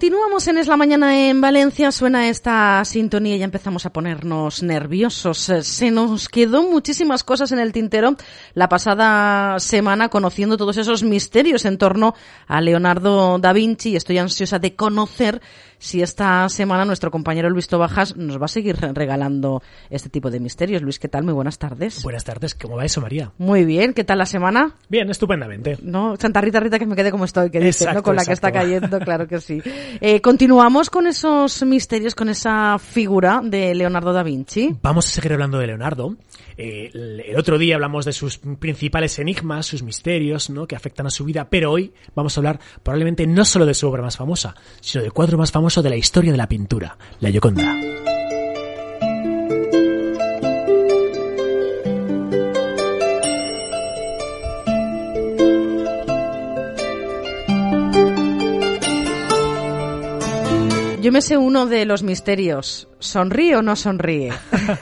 Continuamos en Es la Mañana en Valencia, suena esta sintonía y ya empezamos a ponernos nerviosos. Eh, se nos quedó muchísimas cosas en el tintero la pasada semana conociendo todos esos misterios en torno a Leonardo da Vinci y estoy ansiosa de conocer si esta semana nuestro compañero Luis Tobajas nos va a seguir regalando este tipo de misterios. Luis, ¿qué tal? Muy buenas tardes. Buenas tardes, ¿cómo va eso, María? Muy bien, ¿qué tal la semana? Bien, estupendamente. No, Santa Rita Rita que me quede como estoy, que dice, ¿no? Con la que está cayendo, claro que sí. Eh, continuamos con esos misterios, con esa figura de Leonardo da Vinci. Vamos a seguir hablando de Leonardo. Eh, el otro día hablamos de sus principales enigmas, sus misterios, ¿no? Que afectan a su vida, pero hoy vamos a hablar probablemente no solo de su obra más famosa, sino del cuadro más de la historia de la pintura, la Gioconda. Yo me sé uno de los misterios. ¿Sonríe o no sonríe?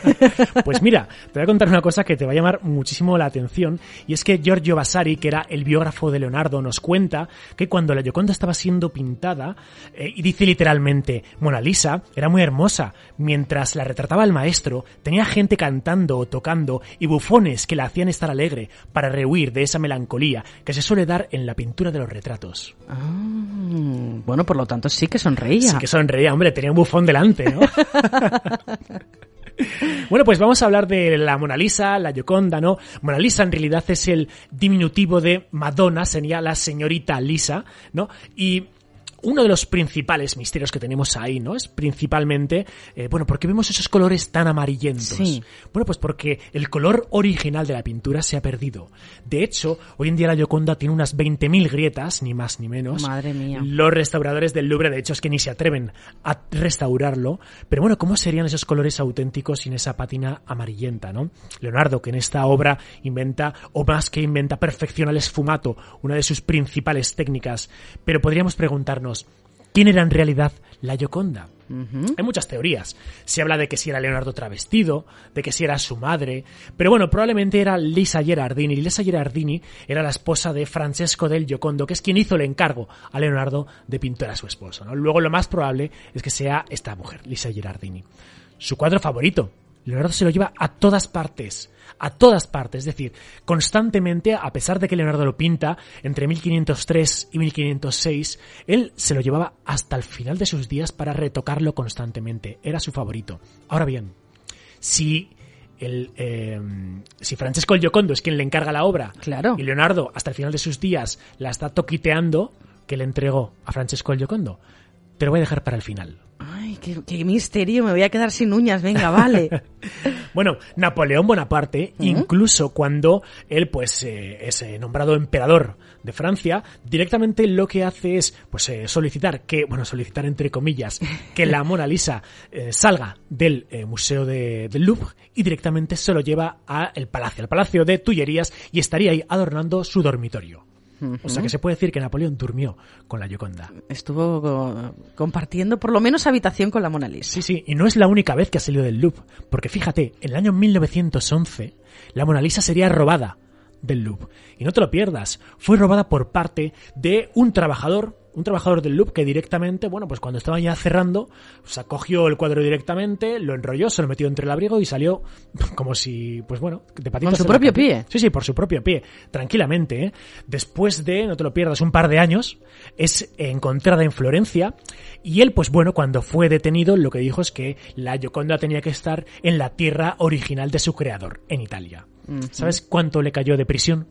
pues mira, te voy a contar una cosa que te va a llamar muchísimo la atención y es que Giorgio Vasari, que era el biógrafo de Leonardo, nos cuenta que cuando la Gioconda estaba siendo pintada, eh, y dice literalmente, Mona Lisa era muy hermosa, mientras la retrataba el maestro, tenía gente cantando o tocando y bufones que la hacían estar alegre para rehuir de esa melancolía que se suele dar en la pintura de los retratos. Ah, bueno, por lo tanto sí que sonreía. Sí que sonreía, hombre, tenía un bufón delante, ¿no? Bueno, pues vamos a hablar de la Mona Lisa, la Gioconda, ¿no? Mona Lisa en realidad es el diminutivo de Madonna, sería la señorita Lisa, ¿no? Y uno de los principales misterios que tenemos ahí, ¿no? Es principalmente, eh, bueno, ¿por qué vemos esos colores tan amarillentos? Bueno, pues porque el color original de la pintura se ha perdido. De hecho, hoy en día la Gioconda tiene unas 20.000 grietas, ni más ni menos. Madre mía. Los restauradores del Louvre, de hecho, es que ni se atreven a restaurarlo. Pero bueno, ¿cómo serían esos colores auténticos sin esa pátina amarillenta, no? Leonardo, que en esta obra inventa, o más que inventa, perfecciona el esfumato, una de sus principales técnicas. Pero podríamos preguntarnos, ¿quién era en realidad la Gioconda? Hay muchas teorías. Se habla de que si era Leonardo travestido, de que si era su madre, pero bueno, probablemente era Lisa Gerardini. Lisa Gerardini era la esposa de Francesco del Giocondo, que es quien hizo el encargo a Leonardo de pintar a su esposo. Luego lo más probable es que sea esta mujer, Lisa Gerardini. Su cuadro favorito, Leonardo se lo lleva a todas partes, a todas partes, es decir, constantemente, a pesar de que Leonardo lo pinta entre 1503 y 1506, él se lo llevaba hasta el final de sus días para retocarlo constantemente, era su favorito. Ahora bien, si el, eh, si Francesco el Giocondo es quien le encarga la obra claro. y Leonardo hasta el final de sus días la está toquiteando, que le entregó a Francesco el Giocondo, te lo voy a dejar para el final. Ay, qué, misterio, me voy a quedar sin uñas, venga, vale. bueno, Napoleón Bonaparte, incluso cuando él pues eh, es eh, nombrado emperador de Francia, directamente lo que hace es pues eh, solicitar que, bueno, solicitar entre comillas, que la Mona Lisa salga del Museo de, del Louvre y directamente se lo lleva al palacio, al palacio de Tullerías y estaría ahí adornando su dormitorio. O sea que se puede decir que Napoleón durmió con la Gioconda. Estuvo compartiendo por lo menos habitación con la Mona Lisa. Sí, sí, y no es la única vez que ha salido del Louvre, porque fíjate, en el año 1911 la Mona Lisa sería robada del Louvre. Y no te lo pierdas, fue robada por parte de un trabajador un trabajador del Loop que directamente, bueno, pues cuando estaba ya cerrando, se acogió el cuadro directamente, lo enrolló, se lo metió entre el abrigo y salió como si, pues bueno, de patitas. Con su propio pie. Sí, sí, por su propio pie, tranquilamente. ¿eh? Después de, no te lo pierdas, un par de años, es encontrada en Florencia y él, pues bueno, cuando fue detenido, lo que dijo es que la Gioconda tenía que estar en la tierra original de su creador, en Italia. ¿Sabes cuánto le cayó de prisión?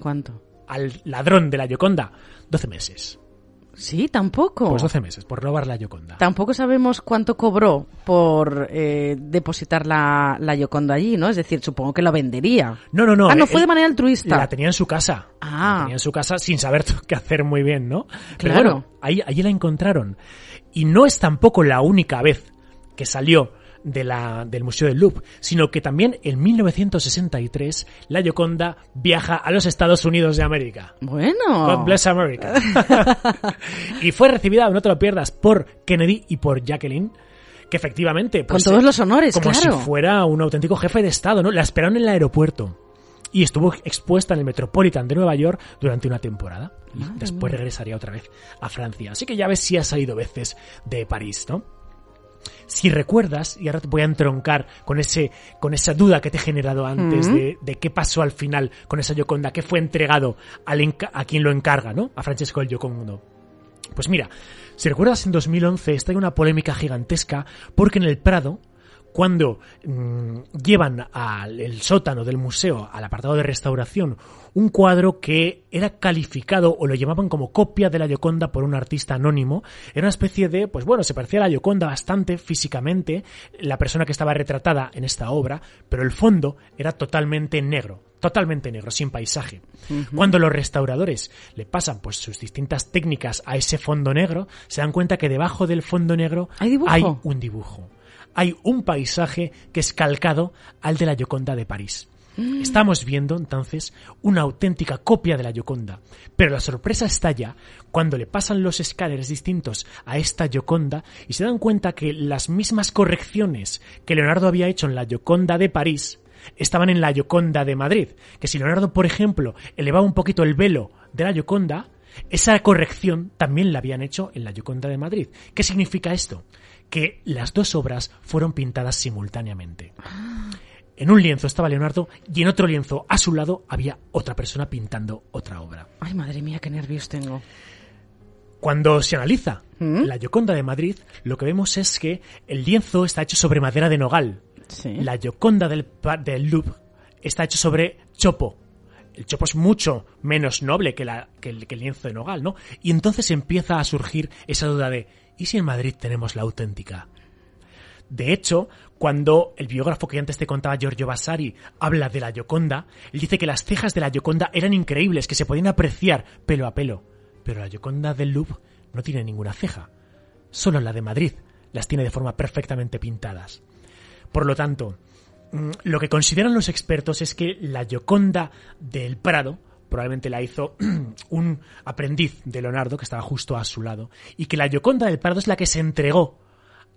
¿Cuánto? Al ladrón de la Gioconda, 12 meses. Sí, tampoco. Pues 12 meses, por robar la Yoconda. Tampoco sabemos cuánto cobró por eh, depositar la, la Yoconda allí, ¿no? Es decir, supongo que la vendería. No, no, no. Ah, no fue de manera altruista. La tenía en su casa. Ah. La tenía en su casa sin saber qué hacer muy bien, ¿no? Pero bueno, ahí, allí la encontraron. Y no es tampoco la única vez que salió de la, del Museo del Louvre, sino que también en 1963 la Gioconda viaja a los Estados Unidos de América. Bueno. God bless America. y fue recibida, no te lo pierdas, por Kennedy y por Jacqueline que efectivamente... Pues, Con todos los honores, Como claro. si fuera un auténtico jefe de Estado, ¿no? La esperaron en el aeropuerto. y estuvo expuesta en el Metropolitan de Nueva York durante una temporada. Madre después mía. regresaría otra vez a Francia. Así que ya ves si ha salido veces de París, ¿no? Si recuerdas, y ahora te voy a entroncar con ese, con esa duda que te he generado antes de, de qué pasó al final con esa Yoconda, qué fue entregado al a quien lo encarga, ¿no? A Francesco el Giocondo. Pues mira, si recuerdas en 2011 está una polémica gigantesca porque en el Prado, cuando mm, llevan al el sótano del museo al apartado de restauración un cuadro que era calificado o lo llamaban como copia de la Gioconda por un artista anónimo, era una especie de, pues bueno, se parecía a la Gioconda bastante físicamente, la persona que estaba retratada en esta obra, pero el fondo era totalmente negro, totalmente negro, sin paisaje. Cuando los restauradores le pasan pues sus distintas técnicas a ese fondo negro, se dan cuenta que debajo del fondo negro ¿Hay dibujo? hay un dibujo. Hay un paisaje que es calcado al de la Gioconda de París. Estamos viendo entonces una auténtica copia de la Gioconda, pero la sorpresa estalla cuando le pasan los escáneres distintos a esta Gioconda y se dan cuenta que las mismas correcciones que Leonardo había hecho en la Gioconda de París estaban en la Gioconda de Madrid. Que si Leonardo, por ejemplo, elevaba un poquito el velo de la Gioconda, esa corrección también la habían hecho en la Gioconda de Madrid. ¿Qué significa esto? Que las dos obras fueron pintadas simultáneamente. En un lienzo estaba Leonardo y en otro lienzo a su lado había otra persona pintando otra obra. Ay, madre mía, qué nervios tengo. Cuando se analiza ¿Mm? la Gioconda de Madrid, lo que vemos es que el lienzo está hecho sobre madera de nogal. Sí. La Gioconda del, del Louvre está hecho sobre chopo. El chopo es mucho menos noble que, la, que, el, que el lienzo de nogal, ¿no? Y entonces empieza a surgir esa duda de ¿y si en Madrid tenemos la auténtica? De hecho, cuando el biógrafo que antes te contaba Giorgio Vasari habla de la Gioconda, él dice que las cejas de la Gioconda eran increíbles, que se podían apreciar pelo a pelo. Pero la Gioconda del Louvre no tiene ninguna ceja. Solo la de Madrid las tiene de forma perfectamente pintadas. Por lo tanto, mm, lo que consideran los expertos es que la Gioconda del Prado probablemente la hizo un aprendiz de Leonardo que estaba justo a su lado y que la Gioconda del Prado es la que se entregó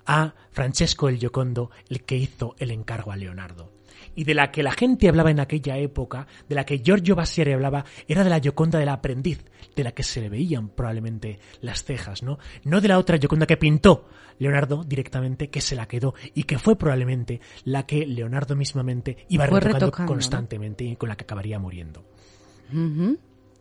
a Francesco el Giocondo, el que hizo el encargo a Leonardo. Y de la que la gente hablaba en aquella época, de la que Giorgio Vasari hablaba, era de la Gioconda del aprendiz, de la que se le veían probablemente las cejas, ¿no? No de la otra Gioconda que pintó Leonardo directamente, que se la quedó y que fue probablemente la que Leonardo mismamente iba retocando, constantemente y con la que acabaría muriendo. Mm-hmm.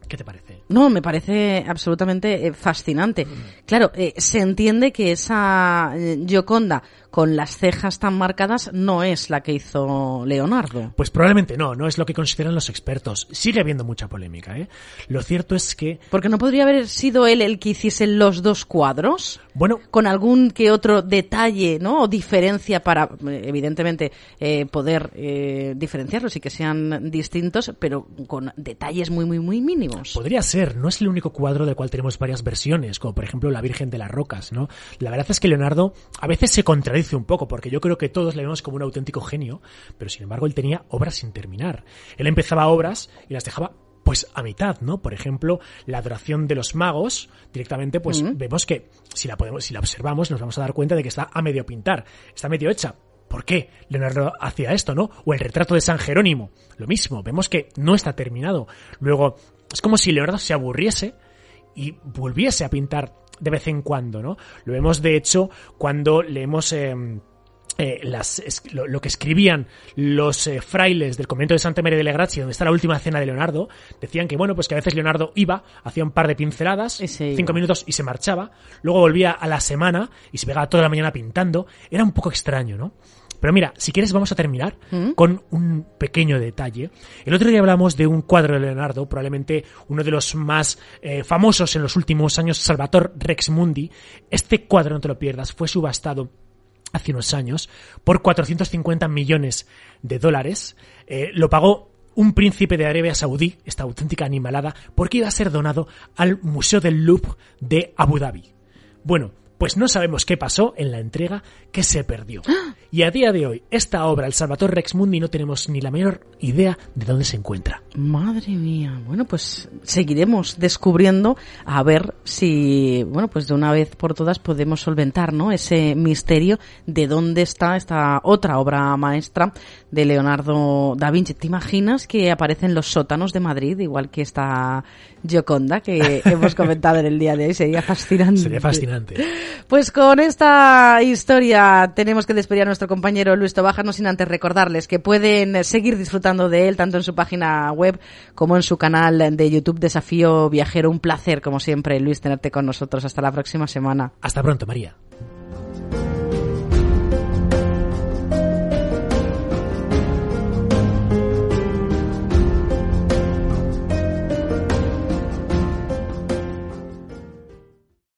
¿Qué te parece? No, me parece absolutamente eh, fascinante. Claro, eh, se entiende que esa eh, Gioconda con las cejas tan marcadas no es la que hizo Leonardo. Pues probablemente no, no es lo que consideran los expertos. Sigue habiendo mucha polémica, ¿eh? Lo cierto es que, Porque no podría haber sido él el que hiciese los dos cuadros bueno, con algún que otro detalle, ¿no? O diferencia para, evidentemente, eh, poder eh, diferenciarlos y que sean distintos, pero con detalles muy, muy, muy mínimos. Podría ser, no es el único cuadro del cual tenemos varias versiones, como por ejemplo la Virgen de las Rocas, ¿no? La verdad es que Leonardo a veces se contradice un poco, porque yo creo que todos le vemos como un auténtico genio, pero sin embargo él tenía obras sin terminar. Él empezaba obras y las dejaba pues a mitad, ¿no? Por ejemplo, la adoración de los magos, directamente, pues vemos que si la podemos, si la observamos, nos vamos a dar cuenta de que está a medio pintar, está medio hecha. ¿Por qué Leonardo hacía esto, no? O el retrato de San Jerónimo, lo mismo, vemos que no está terminado. Luego, es como si Leonardo se aburriese y volviese a pintar de vez en cuando, ¿no? Lo vemos, de hecho, cuando leemos eh, eh, las, es- lo, lo que escribían los eh, frailes del convento de Santa María de le Grazie, donde está la última cena de Leonardo, decían que, bueno, pues que a veces Leonardo iba, hacía un par de pinceladas, cinco iba. minutos y se marchaba, luego volvía a la semana y se pegaba toda la mañana pintando. Era un poco extraño, ¿no? Pero mira, si quieres vamos a terminar ¿Mm? con un pequeño detalle. El otro día hablamos de un cuadro de Leonardo, probablemente uno de los más eh, famosos en los últimos años, Salvator Rex Mundi. Este cuadro, no te lo pierdas, fue subastado hace unos años por 450 millones de dólares. Eh, lo pagó un príncipe de Arabia Saudí, esta auténtica animalada, porque iba a ser donado al Museo del Louvre de Abu Dhabi. Bueno, pues no sabemos qué pasó en la entrega que se perdió. Y a día de hoy, esta obra, El Salvatore Rex Mundi, no tenemos ni la menor idea de dónde se encuentra. Madre mía. Bueno, pues seguiremos descubriendo a ver si, bueno, pues de una vez por todas podemos solventar, ¿no? Ese misterio de dónde está esta otra obra maestra de Leonardo da Vinci. ¿Te imaginas que aparece en los sótanos de Madrid, igual que esta Gioconda que hemos comentado en el día de hoy? Sería fascinante. Sería fascinante. Pues con esta historia tenemos que despedir a nuestro compañero Luis Tobaja, no sin antes recordarles que pueden seguir disfrutando de él tanto en su página web como en su canal de YouTube Desafío Viajero. Un placer, como siempre, Luis, tenerte con nosotros. Hasta la próxima semana. Hasta pronto, María.